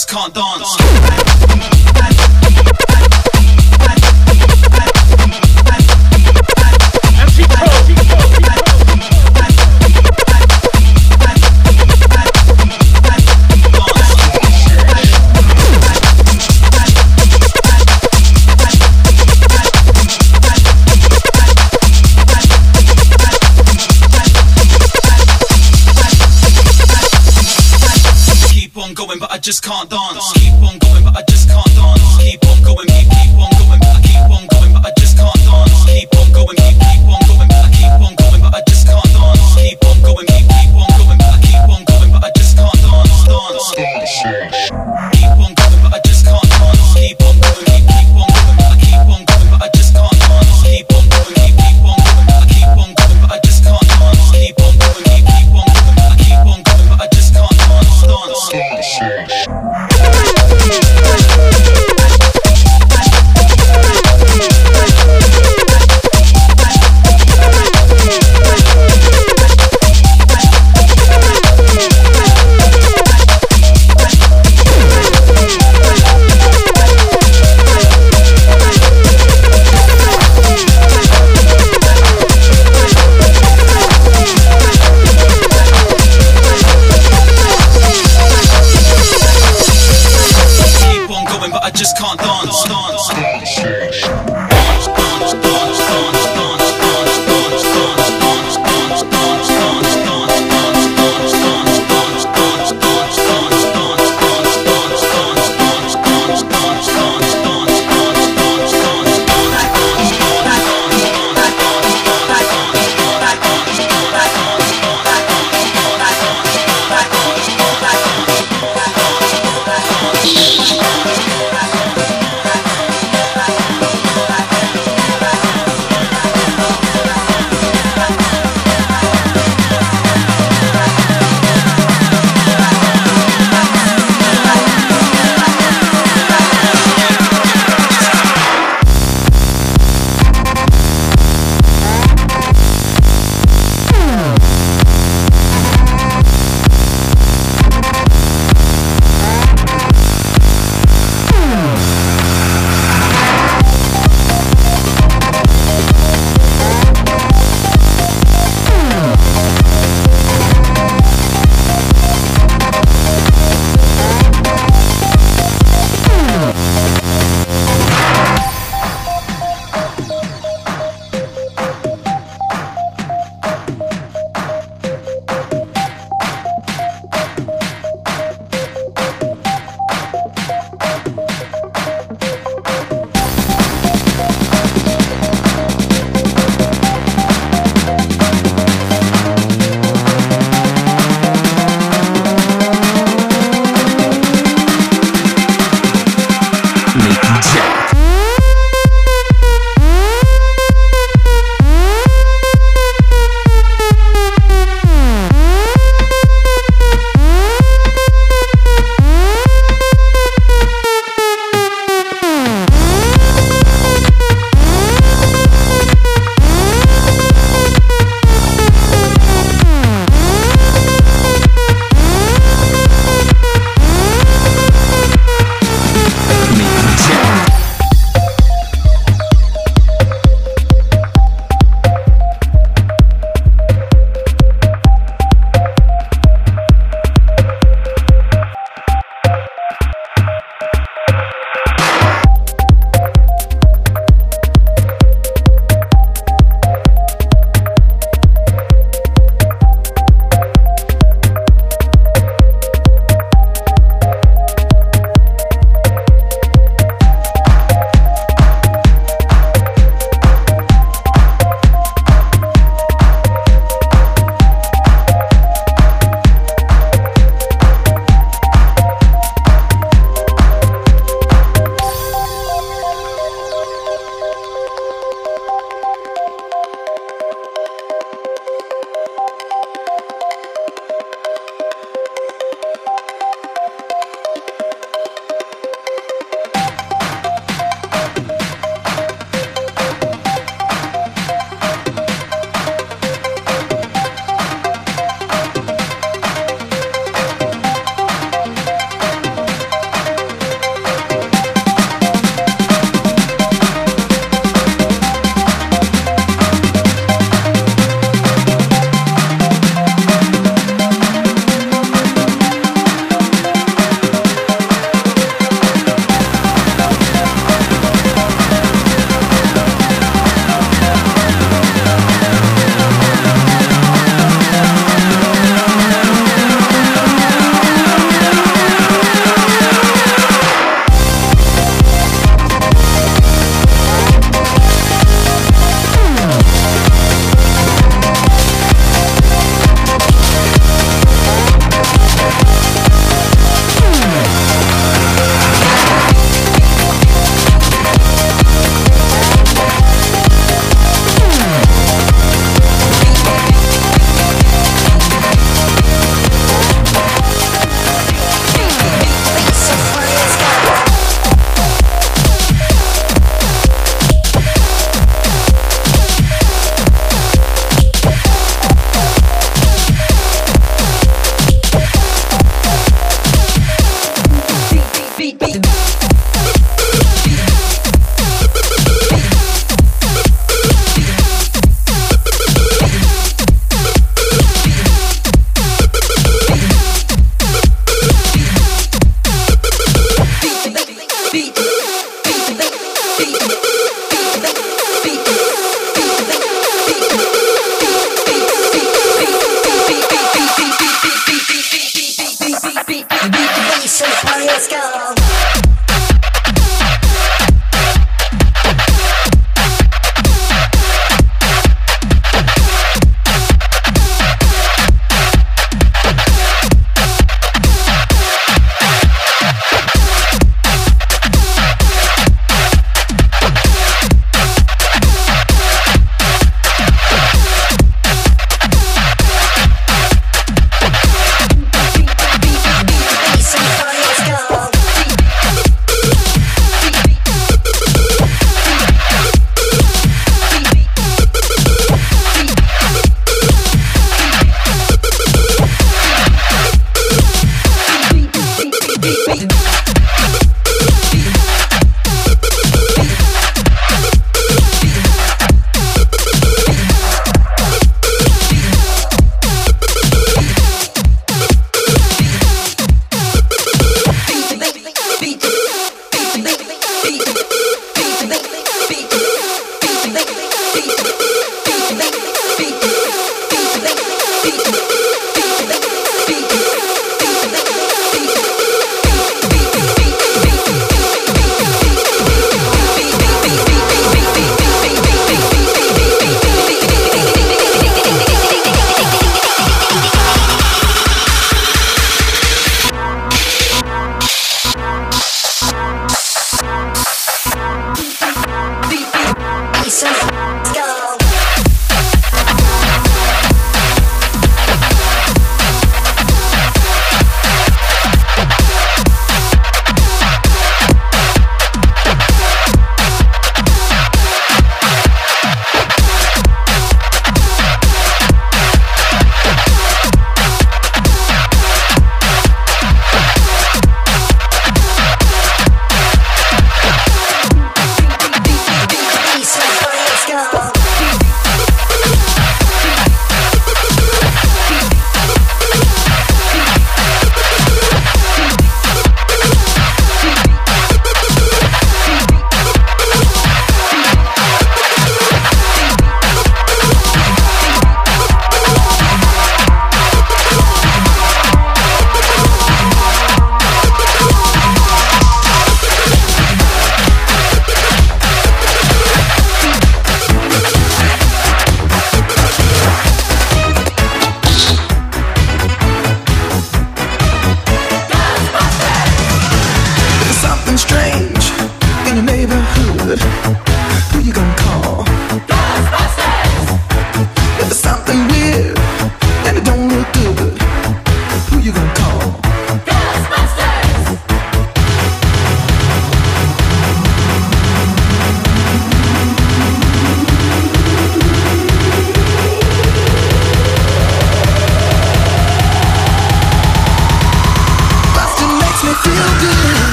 just can't dance. Dance.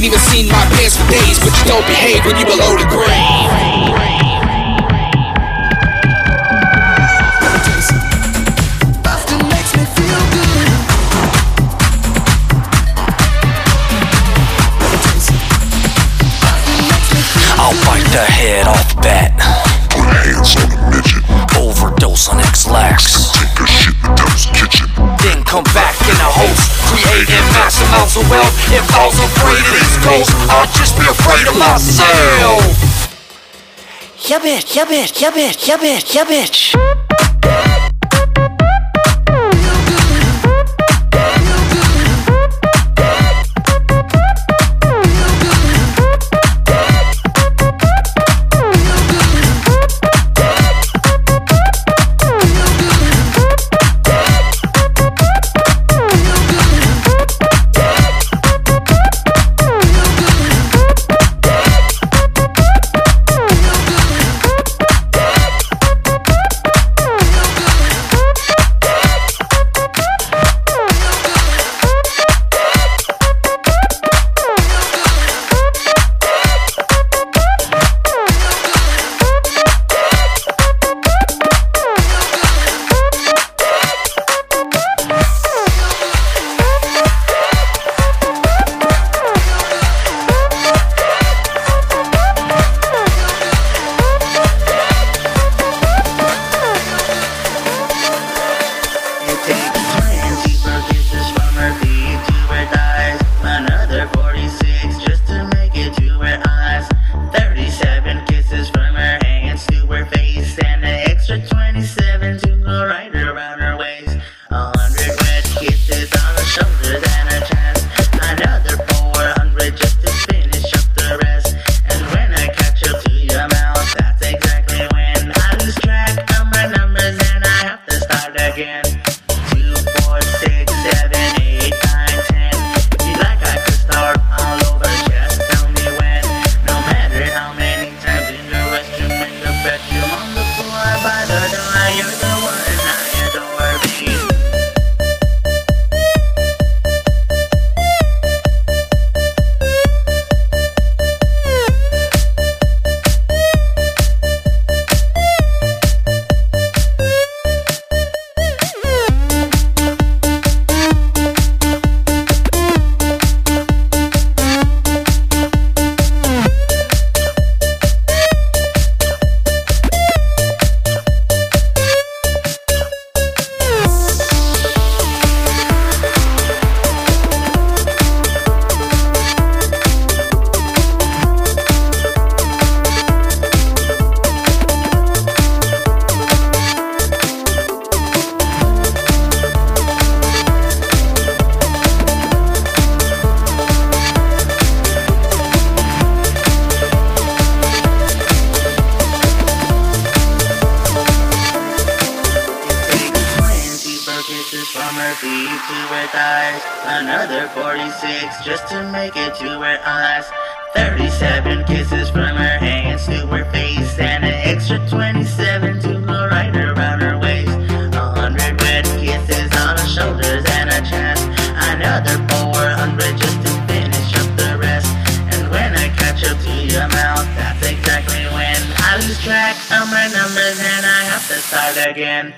haven't even seen my pants for days, but you don't behave when you below the grade. cause of wealth and cause I'm afraid of these goals. I'll just be afraid of myself. Yeah, bitch, yeah, bitch, yeah, bitch, yeah, bitch, yeah, bitch. 26 just to make it to her eyes. 37 kisses from her hands to her face, and an extra 27 to go right around her waist. A hundred red kisses on her shoulders and her chest. Another 400 just to finish up the rest. And when I catch up to your mouth, that's exactly when I lose track of my numbers and I have to start again.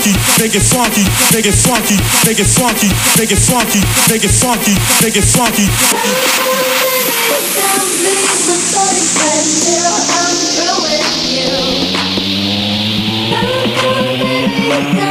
funky, make it funky, make it funky, make it funky, make it funky, make it funky, make it funky. I'm through with you.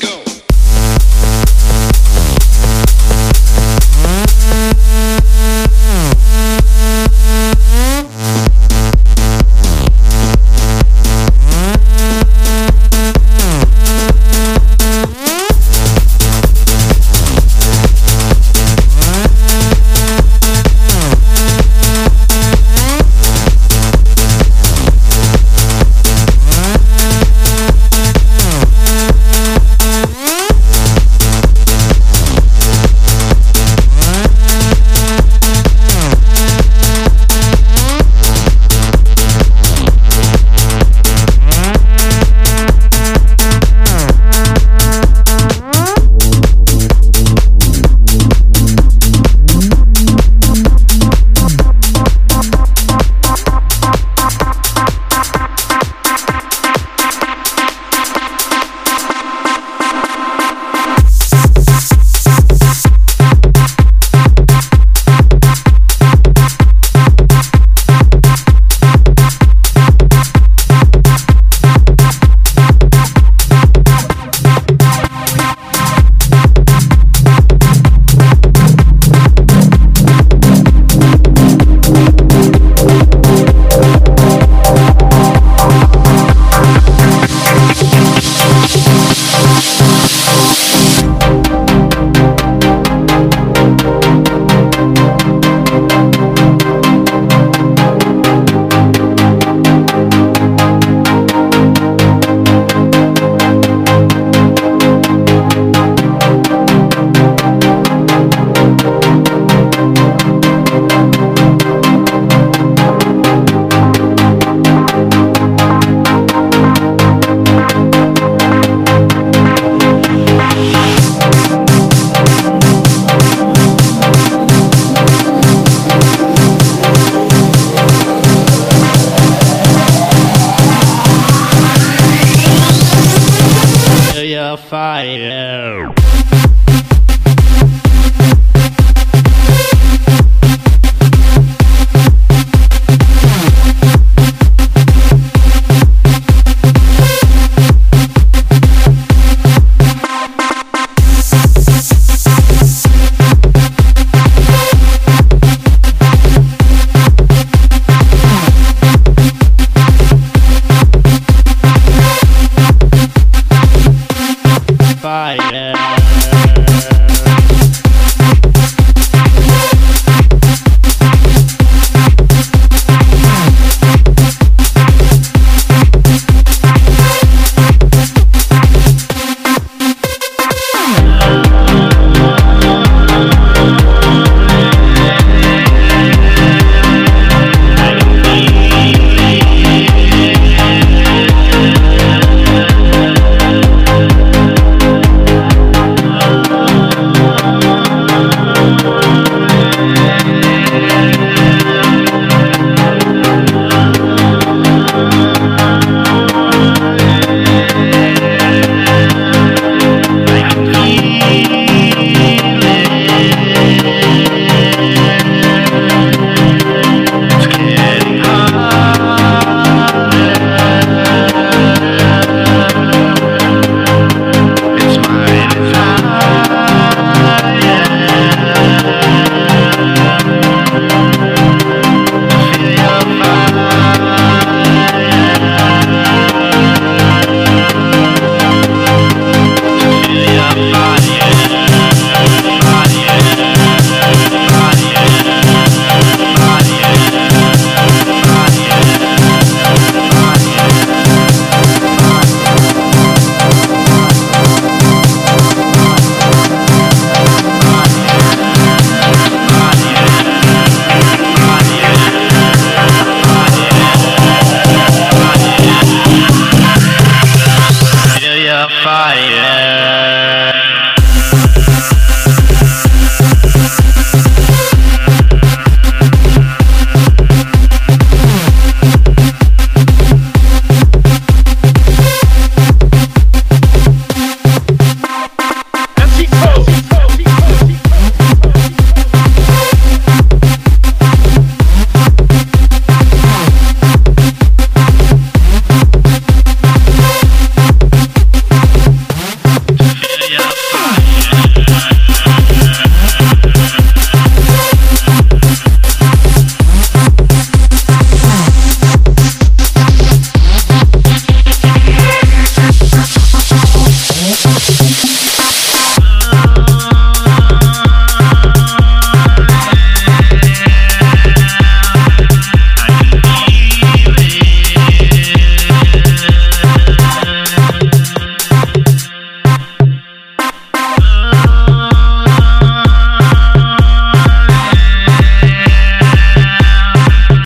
go.